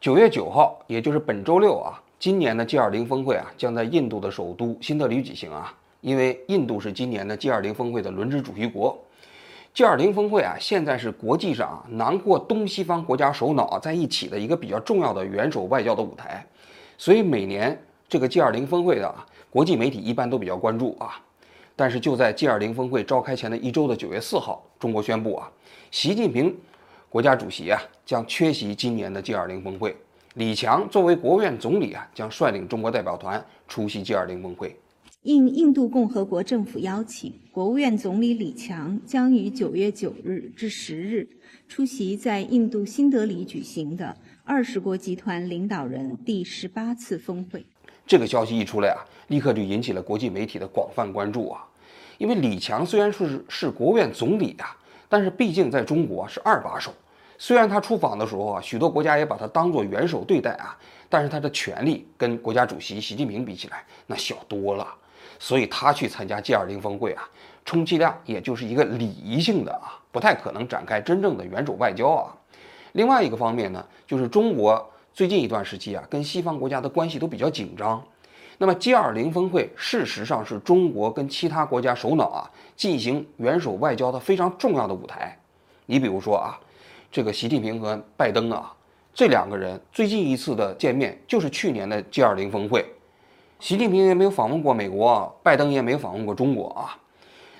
九月九号，也就是本周六啊，今年的 G20 峰会啊，将在印度的首都新德里举行啊。因为印度是今年的 G20 峰会的轮值主席国。G20 峰会啊，现在是国际上囊括东西方国家首脑在一起的一个比较重要的元首外交的舞台。所以每年这个 G20 峰会的啊，国际媒体一般都比较关注啊。但是就在 G20 峰会召开前的一周的九月四号，中国宣布啊，习近平。国家主席啊将缺席今年的 G20 峰会，李强作为国务院总理啊将率领中国代表团出席 G20 峰会。应印度共和国政府邀请，国务院总理李强将于九月九日至十日出席在印度新德里举行的二十国集团领导人第十八次峰会。这个消息一出来啊，立刻就引起了国际媒体的广泛关注啊，因为李强虽然说是是国务院总理啊。但是毕竟在中国是二把手，虽然他出访的时候啊，许多国家也把他当做元首对待啊，但是他的权力跟国家主席习近平比起来那小多了，所以他去参加 G20 峰会啊，充其量也就是一个礼仪性的啊，不太可能展开真正的元首外交啊。另外一个方面呢，就是中国最近一段时期啊，跟西方国家的关系都比较紧张。那么 G20 峰会事实上是中国跟其他国家首脑啊进行元首外交的非常重要的舞台。你比如说啊，这个习近平和拜登啊，这两个人最近一次的见面就是去年的 G20 峰会。习近平也没有访问过美国，拜登也没有访问过中国啊。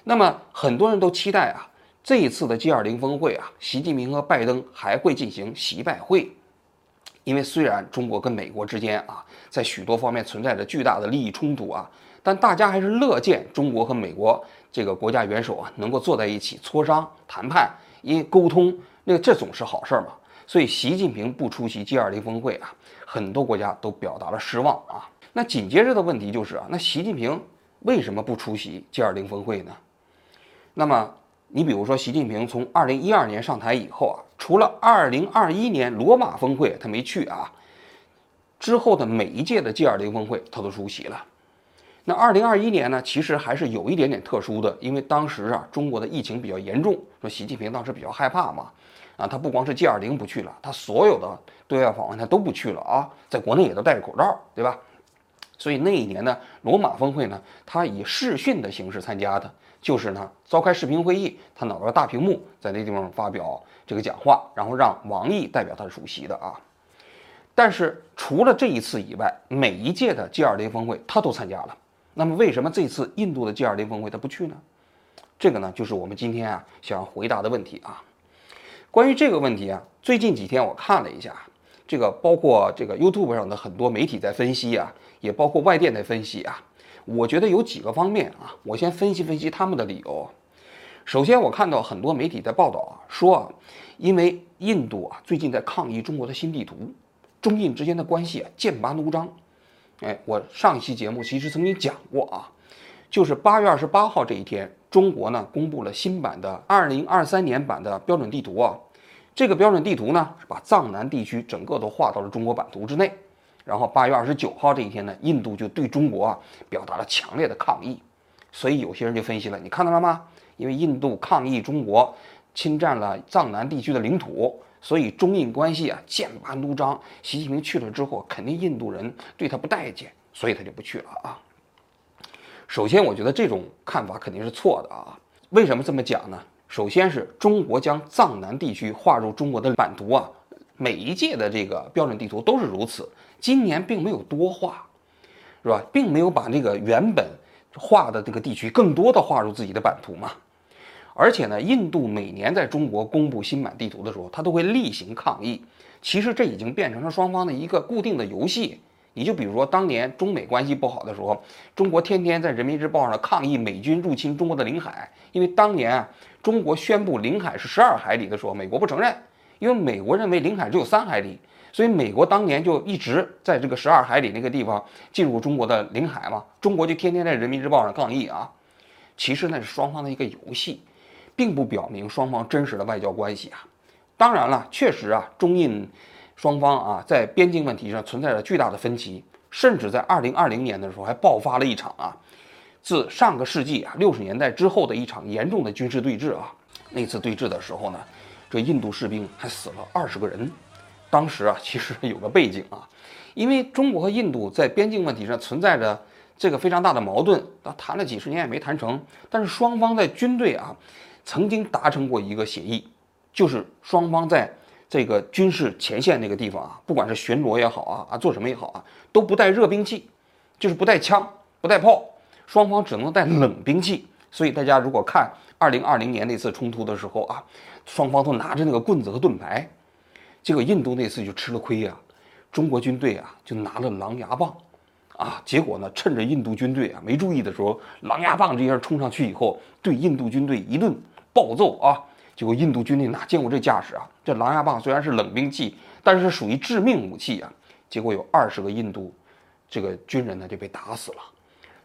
那么很多人都期待啊，这一次的 G20 峰会啊，习近平和拜登还会进行习拜会。因为虽然中国跟美国之间啊，在许多方面存在着巨大的利益冲突啊，但大家还是乐见中国和美国这个国家元首啊能够坐在一起磋商谈判，因为沟通那这总是好事儿嘛。所以习近平不出席 G20 峰会啊，很多国家都表达了失望啊。那紧接着的问题就是啊，那习近平为什么不出席 G20 峰会呢？那么你比如说，习近平从2012年上台以后啊。除了二零二一年罗马峰会他没去啊，之后的每一届的 G 二零峰会他都出席了。那二零二一年呢，其实还是有一点点特殊的，因为当时啊中国的疫情比较严重，说习近平当时比较害怕嘛，啊他不光是 G 二零不去了，他所有的对外访问他都不去了啊，在国内也都戴着口罩，对吧？所以那一年呢，罗马峰会呢，他以视讯的形式参加的。就是呢，召开视频会议，他拿着大屏幕在那地方发表这个讲话，然后让王毅代表他主席的啊。但是除了这一次以外，每一届的 G20 峰会他都参加了。那么为什么这次印度的 G20 峰会他不去呢？这个呢，就是我们今天啊想要回答的问题啊。关于这个问题啊，最近几天我看了一下，这个包括这个 YouTube 上的很多媒体在分析啊，也包括外电在分析啊。我觉得有几个方面啊，我先分析分析他们的理由。首先，我看到很多媒体在报道啊，说啊，因为印度啊最近在抗议中国的新地图，中印之间的关系啊剑拔弩张。哎，我上一期节目其实曾经讲过啊，就是八月二十八号这一天，中国呢公布了新版的二零二三年版的标准地图啊，这个标准地图呢是把藏南地区整个都划到了中国版图之内。然后八月二十九号这一天呢，印度就对中国啊表达了强烈的抗议，所以有些人就分析了，你看到了吗？因为印度抗议中国侵占了藏南地区的领土，所以中印关系啊剑拔弩张。习近平去了之后，肯定印度人对他不待见，所以他就不去了啊。首先，我觉得这种看法肯定是错的啊。为什么这么讲呢？首先是中国将藏南地区划入中国的版图啊。每一届的这个标准地图都是如此，今年并没有多画，是吧？并没有把这个原本画的这个地区更多的划入自己的版图嘛。而且呢，印度每年在中国公布新版地图的时候，他都会例行抗议。其实这已经变成了双方的一个固定的游戏。你就比如说当年中美关系不好的时候，中国天天在人民日报上抗议美军入侵中国的领海，因为当年啊，中国宣布领海是十二海里的时候，美国不承认。因为美国认为领海只有三海里，所以美国当年就一直在这个十二海里那个地方进入中国的领海嘛，中国就天天在人民日报上抗议啊。其实那是双方的一个游戏，并不表明双方真实的外交关系啊。当然了，确实啊，中印双方啊在边境问题上存在着巨大的分歧，甚至在二零二零年的时候还爆发了一场啊，自上个世纪啊六十年代之后的一场严重的军事对峙啊。那次对峙的时候呢。这印度士兵还死了二十个人，当时啊，其实有个背景啊，因为中国和印度在边境问题上存在着这个非常大的矛盾，啊，谈了几十年也没谈成。但是双方在军队啊，曾经达成过一个协议，就是双方在这个军事前线那个地方啊，不管是巡逻也好啊，啊做什么也好啊，都不带热兵器，就是不带枪、不带炮，双方只能带冷兵器。所以大家如果看二零二零年那次冲突的时候啊，双方都拿着那个棍子和盾牌。结果印度那次就吃了亏呀，中国军队啊就拿了狼牙棒，啊，结果呢趁着印度军队啊没注意的时候，狼牙棒这样冲上去以后，对印度军队一顿暴揍啊，结果印度军队哪见过这架势啊？这狼牙棒虽然是冷兵器，但是属于致命武器啊，结果有二十个印度这个军人呢就被打死了，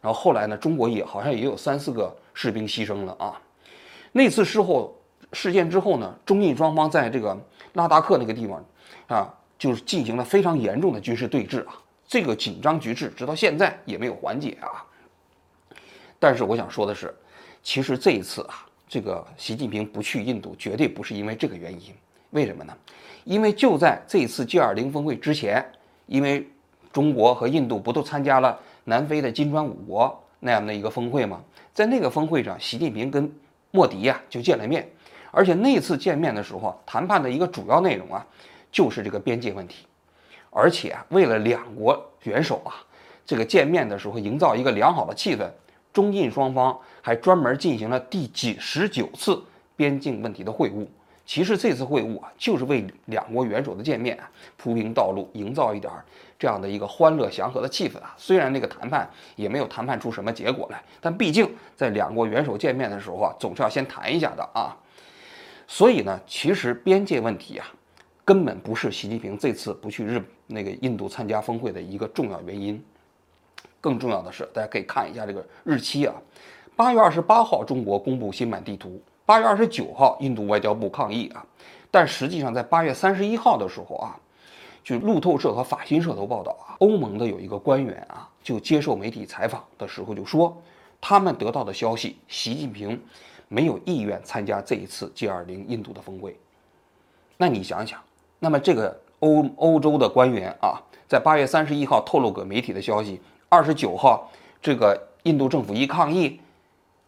然后后来呢中国也好像也有三四个士兵牺牲了啊，那次事后事件之后呢，中印双方在这个。拉达克那个地方，啊，就是进行了非常严重的军事对峙啊，这个紧张局势直到现在也没有缓解啊。但是我想说的是，其实这一次啊，这个习近平不去印度，绝对不是因为这个原因。为什么呢？因为就在这一次 G20 峰会之前，因为中国和印度不都参加了南非的金砖五国那样的一个峰会吗？在那个峰会上，习近平跟莫迪呀就见了面。而且那次见面的时候，谈判的一个主要内容啊，就是这个边界问题。而且啊，为了两国元首啊，这个见面的时候营造一个良好的气氛，中印双方还专门进行了第几十九次边境问题的会晤。其实这次会晤啊，就是为两国元首的见面啊铺平道路，营造一点这样的一个欢乐祥和的气氛啊。虽然那个谈判也没有谈判出什么结果来，但毕竟在两国元首见面的时候啊，总是要先谈一下的啊。所以呢，其实边界问题啊，根本不是习近平这次不去日那个印度参加峰会的一个重要原因。更重要的是，大家可以看一下这个日期啊，八月二十八号，中国公布新版地图；八月二十九号，印度外交部抗议啊。但实际上，在八月三十一号的时候啊，据路透社和法新社都报道啊，欧盟的有一个官员啊，就接受媒体采访的时候就说，他们得到的消息，习近平。没有意愿参加这一次 G20 印度的峰会，那你想想，那么这个欧欧洲的官员啊，在八月三十一号透露给媒体的消息，二十九号这个印度政府一抗议，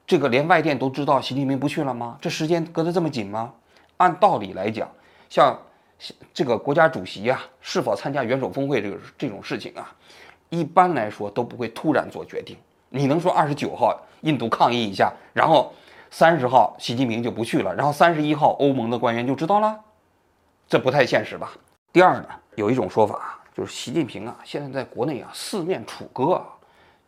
这个连外电都知道习近平不去了吗？这时间隔得这么紧吗？按道理来讲，像这个国家主席啊，是否参加元首峰会这个这种事情啊，一般来说都不会突然做决定。你能说二十九号印度抗议一下，然后？三十号，习近平就不去了，然后三十一号，欧盟的官员就知道了，这不太现实吧？第二呢，有一种说法就是习近平啊，现在在国内啊四面楚歌啊，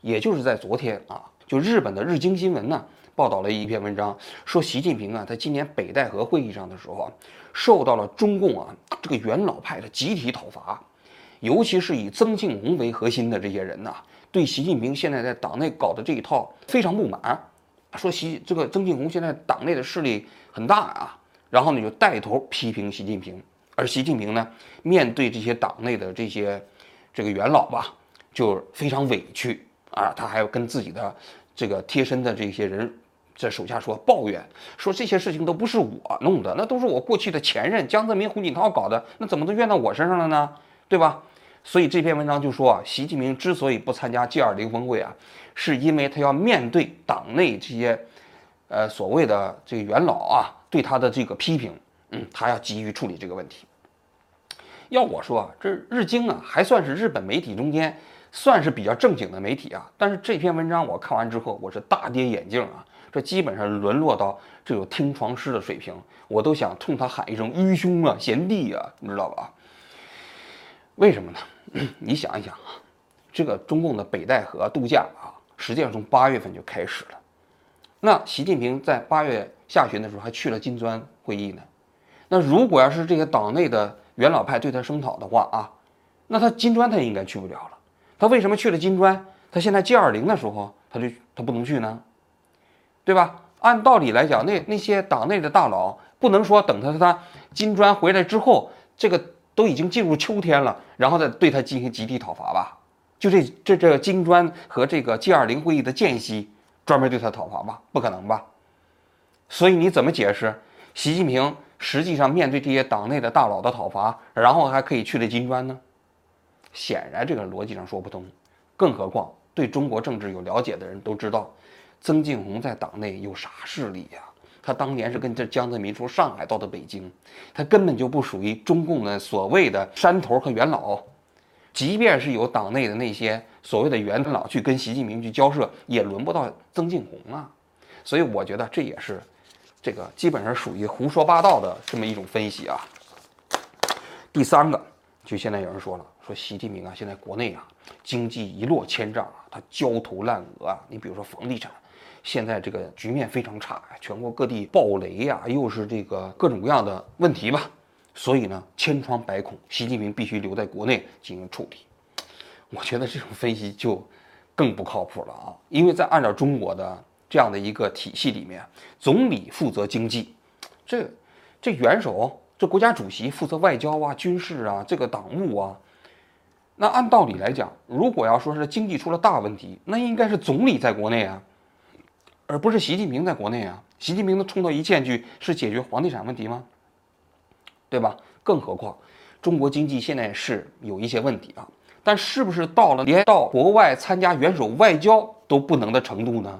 也就是在昨天啊，就日本的日经新闻呢报道了一篇文章，说习近平啊在今年北戴河会议上的时候啊，受到了中共啊这个元老派的集体讨伐，尤其是以曾庆红为核心的这些人呐，对习近平现在在党内搞的这一套非常不满。说习这个曾庆红现在党内的势力很大啊，然后呢就带头批评习近平，而习近平呢面对这些党内的这些这个元老吧，就非常委屈啊，他还要跟自己的这个贴身的这些人在手下说抱怨，说这些事情都不是我弄的，那都是我过去的前任江泽民、胡锦涛搞的，那怎么都怨到我身上了呢？对吧？所以这篇文章就说啊，习近平之所以不参加 G20 峰会啊。是因为他要面对党内这些，呃，所谓的这个元老啊，对他的这个批评，嗯，他要急于处理这个问题。要我说啊，这日经啊，还算是日本媒体中间算是比较正经的媒体啊。但是这篇文章我看完之后，我是大跌眼镜啊，这基本上沦落到这种听床师的水平，我都想冲他喊一声“愚兄啊，贤弟啊”，你知道吧？为什么呢？你想一想啊，这个中共的北戴河度假啊。实际上从八月份就开始了，那习近平在八月下旬的时候还去了金砖会议呢。那如果要是这些党内的元老派对他声讨的话啊，那他金砖他应该去不了了。他为什么去了金砖？他现在 G 二零的时候他就他不能去呢？对吧？按道理来讲，那那些党内的大佬不能说等他他金砖回来之后，这个都已经进入秋天了，然后再对他进行集体讨伐吧。就这这这金砖和这个 G 二零会议的间隙，专门对他讨伐吧？不可能吧？所以你怎么解释习近平实际上面对这些党内的大佬的讨伐，然后还可以去了金砖呢？显然这个逻辑上说不通。更何况对中国政治有了解的人都知道，曾庆红在党内有啥势力呀？他当年是跟这江泽民从上海到的北京，他根本就不属于中共的所谓的山头和元老。即便是有党内的那些所谓的元老去跟习近平去交涉，也轮不到曾庆红啊。所以我觉得这也是这个基本上属于胡说八道的这么一种分析啊。第三个，就现在有人说了，说习近平啊，现在国内啊经济一落千丈啊，他焦头烂额啊。你比如说房地产，现在这个局面非常差，全国各地暴雷呀，又是这个各种各样的问题吧。所以呢，千疮百孔，习近平必须留在国内进行处理。我觉得这种分析就更不靠谱了啊！因为在按照中国的这样的一个体系里面，总理负责经济，这这元首这国家主席负责外交啊、军事啊、这个党务啊。那按道理来讲，如果要说是经济出了大问题，那应该是总理在国内啊，而不是习近平在国内啊。习近平能冲到一线去，是解决房地产问题吗？对吧？更何况，中国经济现在是有一些问题啊，但是不是到了连到国外参加元首外交都不能的程度呢？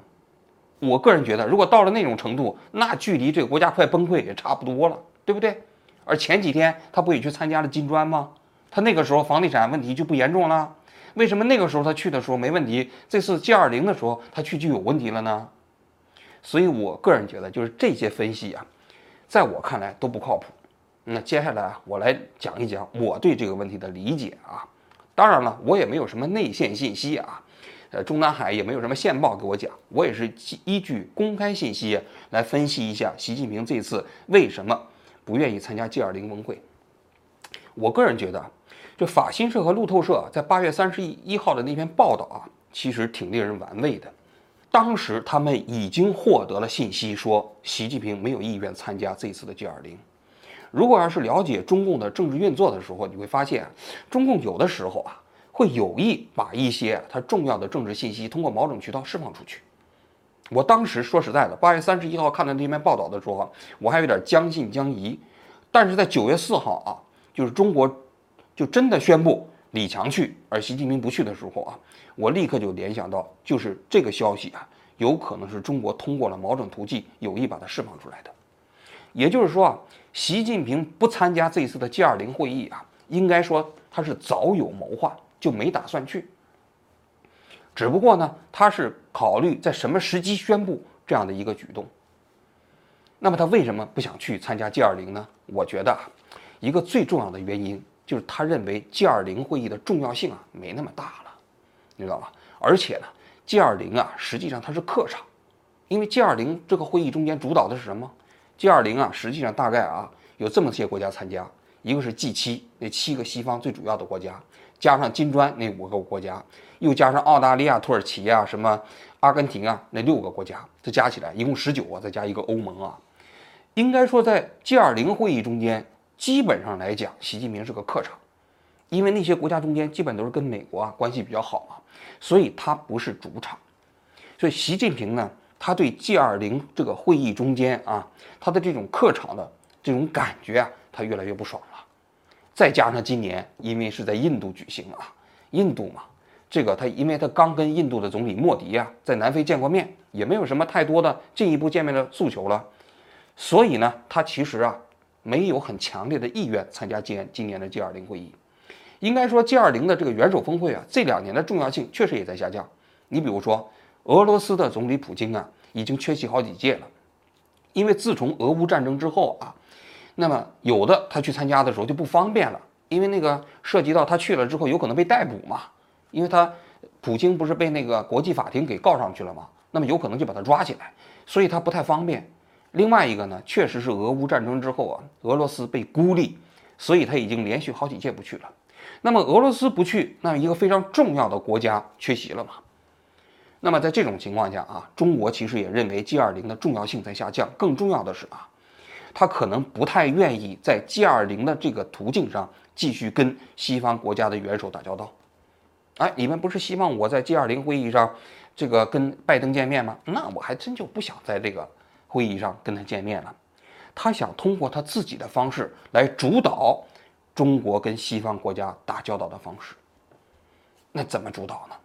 我个人觉得，如果到了那种程度，那距离这个国家快崩溃也差不多了，对不对？而前几天他不也去参加了金砖吗？他那个时候房地产问题就不严重了，为什么那个时候他去的时候没问题，这次 G 二零的时候他去就有问题了呢？所以我个人觉得，就是这些分析啊，在我看来都不靠谱。那接下来啊我来讲一讲我对这个问题的理解啊，当然了，我也没有什么内线信息啊，呃，中南海也没有什么线报给我讲，我也是依据公开信息来分析一下习近平这次为什么不愿意参加 G20 峰会。我个人觉得，就法新社和路透社在八月三十一号的那篇报道啊，其实挺令人玩味的。当时他们已经获得了信息，说习近平没有意愿参加这次的 G20。如果要是了解中共的政治运作的时候，你会发现，中共有的时候啊，会有意把一些它重要的政治信息通过某种渠道释放出去。我当时说实在的，八月三十一号看到那篇报道的时候，我还有点将信将疑。但是在九月四号啊，就是中国就真的宣布李强去，而习近平不去的时候啊，我立刻就联想到，就是这个消息啊，有可能是中国通过了某种途径有意把它释放出来的。也就是说啊。习近平不参加这次的 G20 会议啊，应该说他是早有谋划，就没打算去。只不过呢，他是考虑在什么时机宣布这样的一个举动。那么他为什么不想去参加 G20 呢？我觉得，一个最重要的原因就是他认为 G20 会议的重要性啊没那么大了，你知道吧？而且呢，G20 啊实际上它是客场，因为 G20 这个会议中间主导的是什么？G 二零啊，实际上大概啊有这么些国家参加，一个是 G 七那七个西方最主要的国家，加上金砖那五个国家，又加上澳大利亚、土耳其啊、什么阿根廷啊那六个国家，这加起来一共十九啊，再加一个欧盟啊，应该说在 G 二零会议中间，基本上来讲，习近平是个客场，因为那些国家中间基本都是跟美国啊关系比较好嘛，所以他不是主场，所以习近平呢。他对 G 二零这个会议中间啊，他的这种客场的这种感觉啊，他越来越不爽了。再加上今年因为是在印度举行啊，印度嘛，这个他因为他刚跟印度的总理莫迪啊在南非见过面，也没有什么太多的进一步见面的诉求了，所以呢，他其实啊没有很强烈的意愿参加今今年的 G 二零会议。应该说 G 二零的这个元首峰会啊，这两年的重要性确实也在下降。你比如说。俄罗斯的总理普京啊，已经缺席好几届了，因为自从俄乌战争之后啊，那么有的他去参加的时候就不方便了，因为那个涉及到他去了之后有可能被逮捕嘛，因为他普京不是被那个国际法庭给告上去了嘛，那么有可能就把他抓起来，所以他不太方便。另外一个呢，确实是俄乌战争之后啊，俄罗斯被孤立，所以他已经连续好几届不去了。那么俄罗斯不去，那一个非常重要的国家缺席了嘛。那么在这种情况下啊，中国其实也认为 G 二零的重要性在下降。更重要的是啊，他可能不太愿意在 G 二零的这个途径上继续跟西方国家的元首打交道。哎，你们不是希望我在 G 二零会议上这个跟拜登见面吗？那我还真就不想在这个会议上跟他见面了。他想通过他自己的方式来主导中国跟西方国家打交道的方式。那怎么主导呢？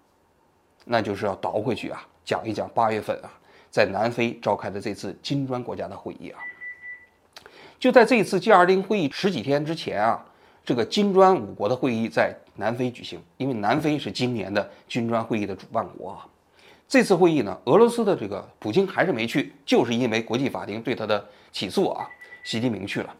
那就是要倒回去啊，讲一讲八月份啊，在南非召开的这次金砖国家的会议啊。就在这次 G20 会议十几天之前啊，这个金砖五国的会议在南非举行，因为南非是今年的金砖会议的主办国啊。这次会议呢，俄罗斯的这个普京还是没去，就是因为国际法庭对他的起诉啊。习近平去了。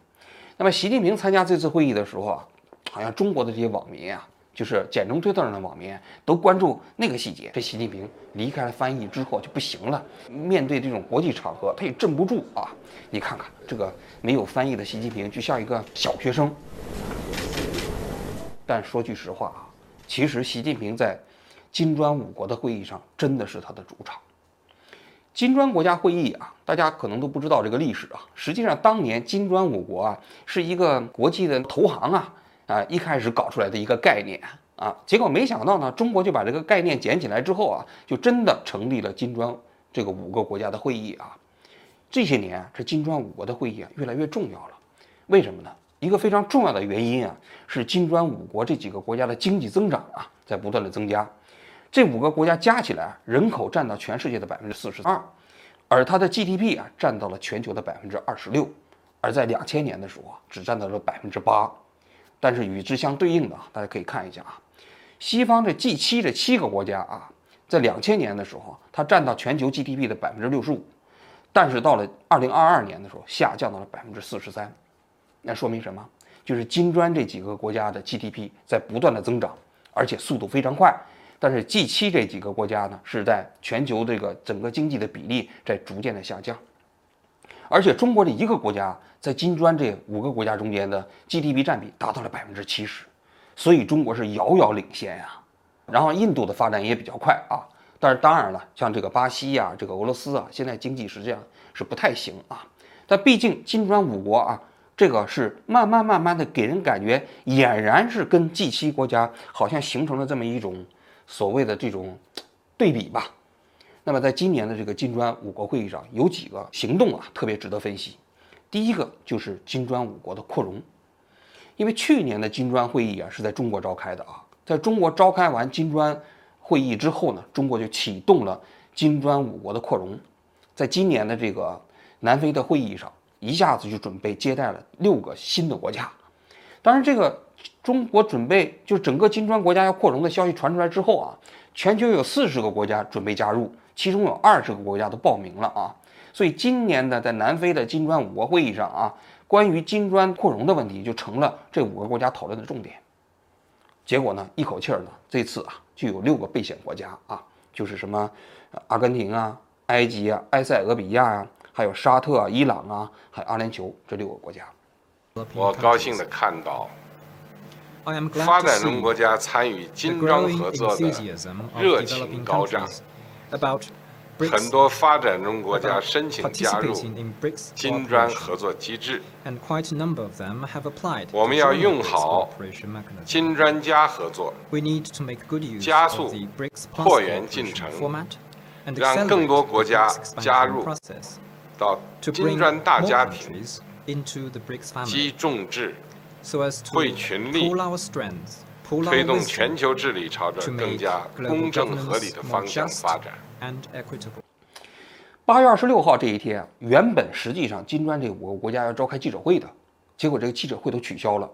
那么习近平参加这次会议的时候啊，好像中国的这些网民啊。就是简中推特上的网民都关注那个细节。这习近平离开了翻译之后就不行了，面对这种国际场合他也镇不住啊！你看看这个没有翻译的习近平，就像一个小学生。但说句实话啊，其实习近平在金砖五国的会议上真的是他的主场。金砖国家会议啊，大家可能都不知道这个历史啊。实际上，当年金砖五国啊是一个国际的投行啊。啊，一开始搞出来的一个概念啊，结果没想到呢，中国就把这个概念捡起来之后啊，就真的成立了金砖这个五个国家的会议啊。这些年，这金砖五国的会议啊越来越重要了。为什么呢？一个非常重要的原因啊，是金砖五国这几个国家的经济增长啊在不断的增加。这五个国家加起来人口占到全世界的百分之四十二，而它的 GDP 啊占到了全球的百分之二十六，而在两千年的时候啊，只占到了百分之八。但是与之相对应的，大家可以看一下啊，西方这 G 七这七个国家啊，在两千年的时候，它占到全球 GDP 的百分之六十五，但是到了二零二二年的时候，下降到了百分之四十三。那说明什么？就是金砖这几个国家的 GDP 在不断的增长，而且速度非常快。但是 G 七这几个国家呢，是在全球这个整个经济的比例在逐渐的下降。而且中国这一个国家在金砖这五个国家中间的 GDP 占比达到了百分之七十，所以中国是遥遥领先呀。然后印度的发展也比较快啊，但是当然了，像这个巴西呀、这个俄罗斯啊，现在经济实际上是不太行啊。但毕竟金砖五国啊，这个是慢慢慢慢的给人感觉俨然是跟 G 七国家好像形成了这么一种所谓的这种对比吧。那么，在今年的这个金砖五国会议上，有几个行动啊，特别值得分析。第一个就是金砖五国的扩容，因为去年的金砖会议啊是在中国召开的啊，在中国召开完金砖会议之后呢，中国就启动了金砖五国的扩容，在今年的这个南非的会议上，一下子就准备接待了六个新的国家。当然，这个中国准备就整个金砖国家要扩容的消息传出来之后啊，全球有四十个国家准备加入。其中有二十个国家都报名了啊，所以今年呢在南非的金砖五国会议上啊，关于金砖扩容的问题就成了这五个国家讨论的重点。结果呢，一口气儿呢，这次啊就有六个备选国家啊，就是什么阿根廷啊、埃及啊、埃塞俄比亚呀，还有沙特、啊、伊朗啊，还有阿联酋这六个国家。我高兴的看到，发展中国家参与金砖合作的热情高涨。很多发展中国家申请加入金砖合作机制。我们要用好金砖加合作，加速扩员进程，让更多国家加入到金砖大家庭，集众志，汇群力。推动全球治理朝着更加公正合理的方向发展。八月二十六号这一天，原本实际上金砖这五个国家要召开记者会的，结果这个记者会都取消了。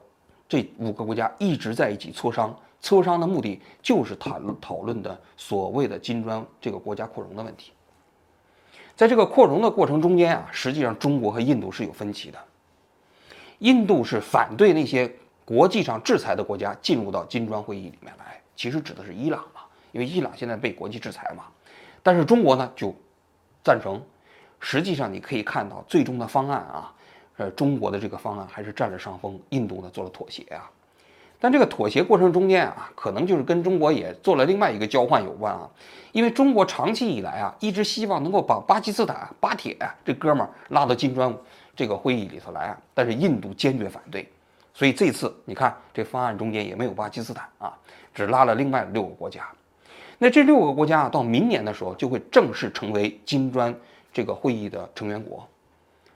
这五个国家一直在一起磋商，磋商的目的就是讨论讨论的所谓的金砖这个国家扩容的问题。在这个扩容的过程中间啊，实际上中国和印度是有分歧的。印度是反对那些。国际上制裁的国家进入到金砖会议里面来，其实指的是伊朗嘛，因为伊朗现在被国际制裁嘛。但是中国呢就赞成。实际上你可以看到，最终的方案啊，呃，中国的这个方案还是占了上风，印度呢做了妥协啊。但这个妥协过程中间啊，可能就是跟中国也做了另外一个交换有关啊。因为中国长期以来啊，一直希望能够把巴基斯坦巴铁这哥们儿拉到金砖这个会议里头来啊，但是印度坚决反对。所以这次你看，这方案中间也没有巴基斯坦啊，只拉了另外六个国家。那这六个国家啊，到明年的时候就会正式成为金砖这个会议的成员国。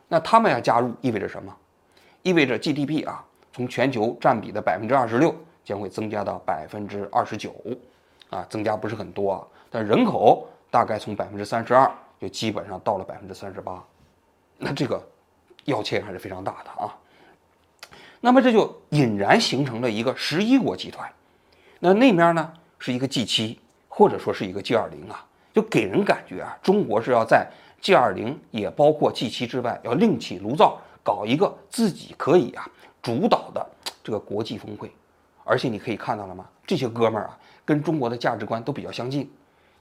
那他们要加入意味着什么？意味着 GDP 啊，从全球占比的百分之二十六将会增加到百分之二十九，啊，增加不是很多啊，但人口大概从百分之三十二就基本上到了百分之三十八，那这个要钱还是非常大的啊。那么这就引燃形成了一个十一国集团，那那面呢是一个 G 七，或者说是一个 G 二零啊，就给人感觉啊，中国是要在 G 二零也包括 G 七之外，要另起炉灶，搞一个自己可以啊主导的这个国际峰会。而且你可以看到了吗？这些哥们儿啊，跟中国的价值观都比较相近。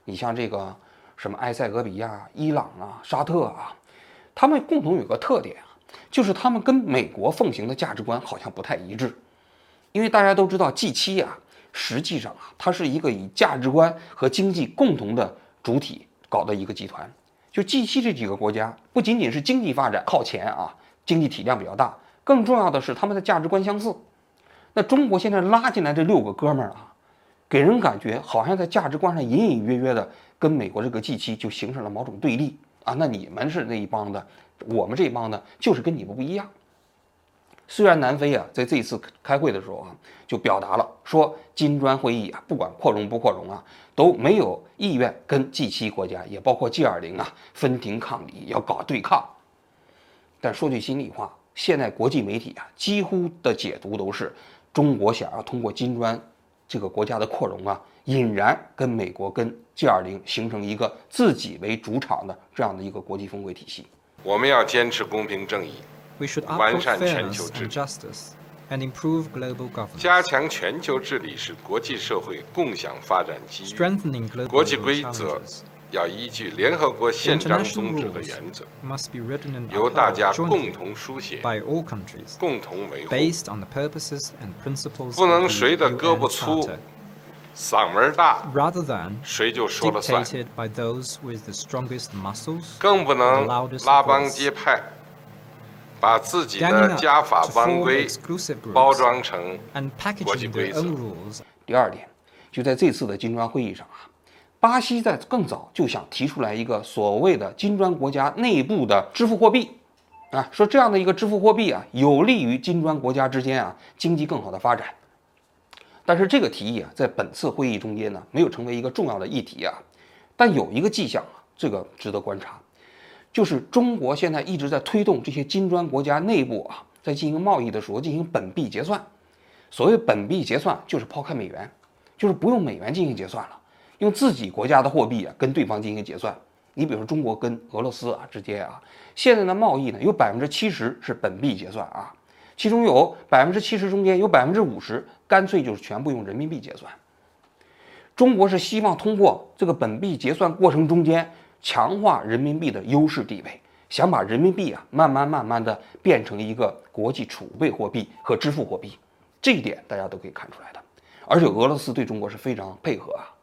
你像这个什么埃塞俄比亚、伊朗啊、沙特啊，他们共同有个特点。就是他们跟美国奉行的价值观好像不太一致，因为大家都知道 G 七啊，实际上啊，它是一个以价值观和经济共同的主体搞的一个集团。就 G 七这几个国家，不仅仅是经济发展靠前啊，经济体量比较大，更重要的是他们的价值观相似。那中国现在拉进来这六个哥们儿啊，给人感觉好像在价值观上隐隐约约的跟美国这个 G 七就形成了某种对立啊。那你们是那一帮的。我们这帮呢，就是跟你们不一样。虽然南非啊，在这一次开会的时候啊，就表达了说，金砖会议啊，不管扩容不扩容啊，都没有意愿跟 G7 国家，也包括 G20 啊，分庭抗礼，要搞对抗。但说句心里话，现在国际媒体啊，几乎的解读都是，中国想要通过金砖这个国家的扩容啊，引燃跟美国跟 G20 形成一个自己为主场的这样的一个国际峰会体系。我们要坚持公平正义，完善全球治理，加强全球治理是国际社会共享发展机遇。国际规则要依据联合国宪章宗旨的原则，由大家共同书写、共同维护，不能谁的胳膊粗。嗓门大，谁就说了算。更不能拉帮结派，把自己的家法帮规包装成国际规则。第二点，就在这次的金砖会议上啊，巴西在更早就想提出来一个所谓的金砖国家内部的支付货币，啊，说这样的一个支付货币啊，有利于金砖国家之间啊经济更好的发展。但是这个提议啊，在本次会议中间呢，没有成为一个重要的议题啊。但有一个迹象啊，这个值得观察，就是中国现在一直在推动这些金砖国家内部啊，在进行贸易的时候进行本币结算。所谓本币结算，就是抛开美元，就是不用美元进行结算了，用自己国家的货币啊跟对方进行结算。你比如说中国跟俄罗斯啊之间啊，现在的贸易呢，有百分之七十是本币结算啊。其中有百分之七十中间有百分之五十干脆就是全部用人民币结算。中国是希望通过这个本币结算过程中间强化人民币的优势地位，想把人民币啊慢慢慢慢的变成一个国际储备货币和支付货币。这一点大家都可以看出来的。而且俄罗斯对中国是非常配合啊。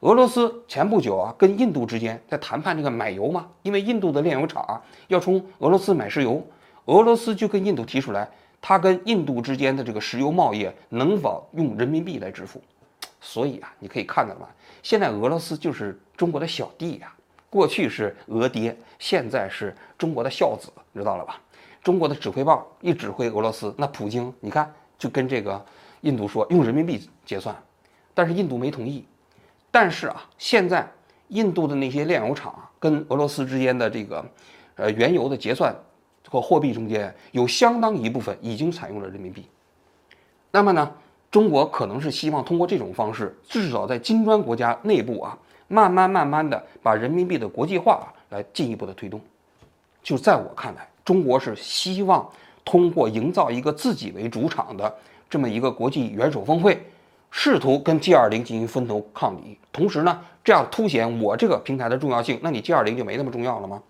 俄罗斯前不久啊跟印度之间在谈判这个买油嘛，因为印度的炼油厂啊要从俄罗斯买石油。俄罗斯就跟印度提出来，他跟印度之间的这个石油贸易能否用人民币来支付？所以啊，你可以看到吗？现在俄罗斯就是中国的小弟呀，过去是俄爹，现在是中国的孝子，知道了吧？中国的指挥棒一指挥俄罗斯，那普京你看就跟这个印度说用人民币结算，但是印度没同意。但是啊，现在印度的那些炼油厂跟俄罗斯之间的这个呃原油的结算。和货币中间有相当一部分已经采用了人民币，那么呢，中国可能是希望通过这种方式，至少在金砖国家内部啊，慢慢慢慢的把人民币的国际化来进一步的推动。就在我看来，中国是希望通过营造一个自己为主场的这么一个国际元首峰会，试图跟 G20 进行分头抗敌，同时呢，这样凸显我这个平台的重要性，那你 G20 就没那么重要了吗？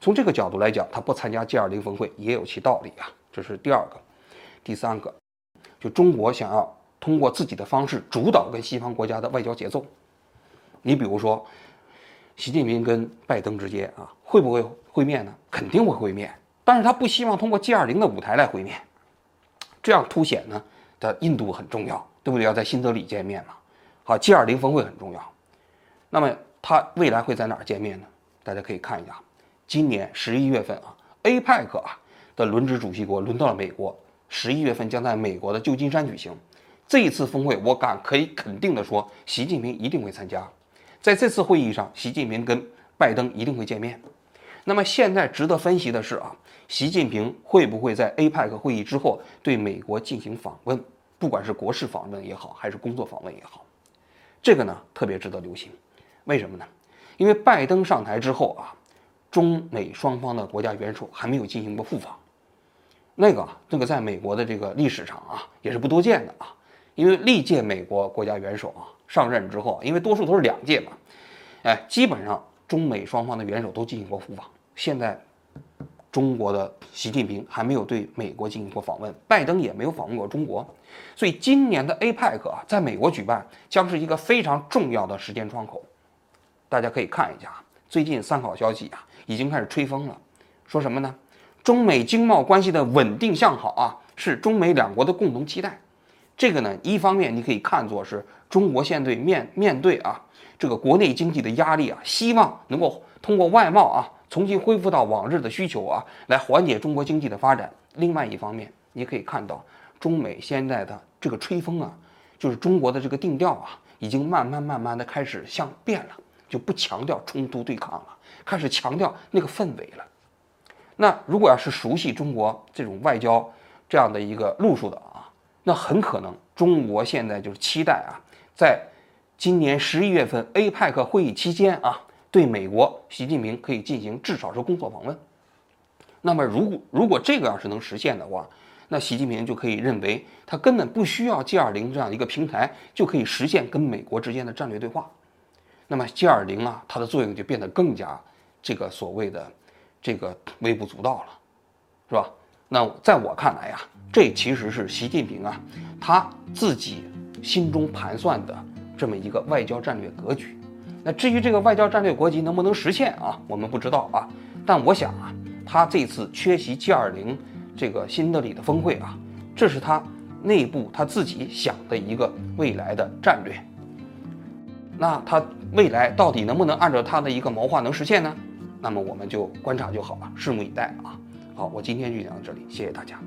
从这个角度来讲，他不参加 G20 峰会也有其道理啊。这是第二个，第三个，就中国想要通过自己的方式主导跟西方国家的外交节奏。你比如说，习近平跟拜登之间啊，会不会会面呢？肯定会会面，但是他不希望通过 G20 的舞台来会面，这样凸显呢，的印度很重要，对不对？要在新德里见面嘛。好，G20 峰会很重要，那么他未来会在哪儿见面呢？大家可以看一下。今年十一月份啊，，APEC 啊的轮值主席国轮到了美国，十一月份将在美国的旧金山举行。这一次峰会，我敢可以肯定的说，习近平一定会参加。在这次会议上，习近平跟拜登一定会见面。那么现在值得分析的是啊，习近平会不会在 APEC 会议之后对美国进行访问？不管是国事访问也好，还是工作访问也好，这个呢特别值得留心。为什么呢？因为拜登上台之后啊，中美双方的国家元首还没有进行过互访。那个这个在美国的这个历史上啊，也是不多见的啊。因为历届美国国家元首啊上任之后，因为多数都是两届嘛，哎，基本上中美双方的元首都进行过互访。现在中国的习近平还没有对美国进行过访问，拜登也没有访问过中国，所以今年的 APEC 啊，在美国举办将是一个非常重要的时间窗口。大家可以看一下啊，最近三好消息啊已经开始吹风了，说什么呢？中美经贸关系的稳定向好啊，是中美两国的共同期待。这个呢，一方面你可以看作是中国现对面面对啊这个国内经济的压力啊，希望能够通过外贸啊重新恢复到往日的需求啊，来缓解中国经济的发展。另外一方面，你可以看到中美现在的这个吹风啊，就是中国的这个定调啊，已经慢慢慢慢的开始向变了，就不强调冲突对抗了，开始强调那个氛围了。那如果要是熟悉中国这种外交这样的一个路数的啊。那很可能，中国现在就是期待啊，在今年十一月份 APEC 会议期间啊，对美国习近平可以进行至少是工作访问。那么，如果如果这个要是能实现的话，那习近平就可以认为他根本不需要 G20 这样一个平台，就可以实现跟美国之间的战略对话。那么 G20 啊，它的作用就变得更加这个所谓的这个微不足道了，是吧？那在我看来呀。这其实是习近平啊，他自己心中盘算的这么一个外交战略格局。那至于这个外交战略国际能不能实现啊，我们不知道啊。但我想啊，他这次缺席 G20 这个新德里的峰会啊，这是他内部他自己想的一个未来的战略。那他未来到底能不能按照他的一个谋划能实现呢？那么我们就观察就好了，拭目以待啊。好，我今天就讲到这里，谢谢大家。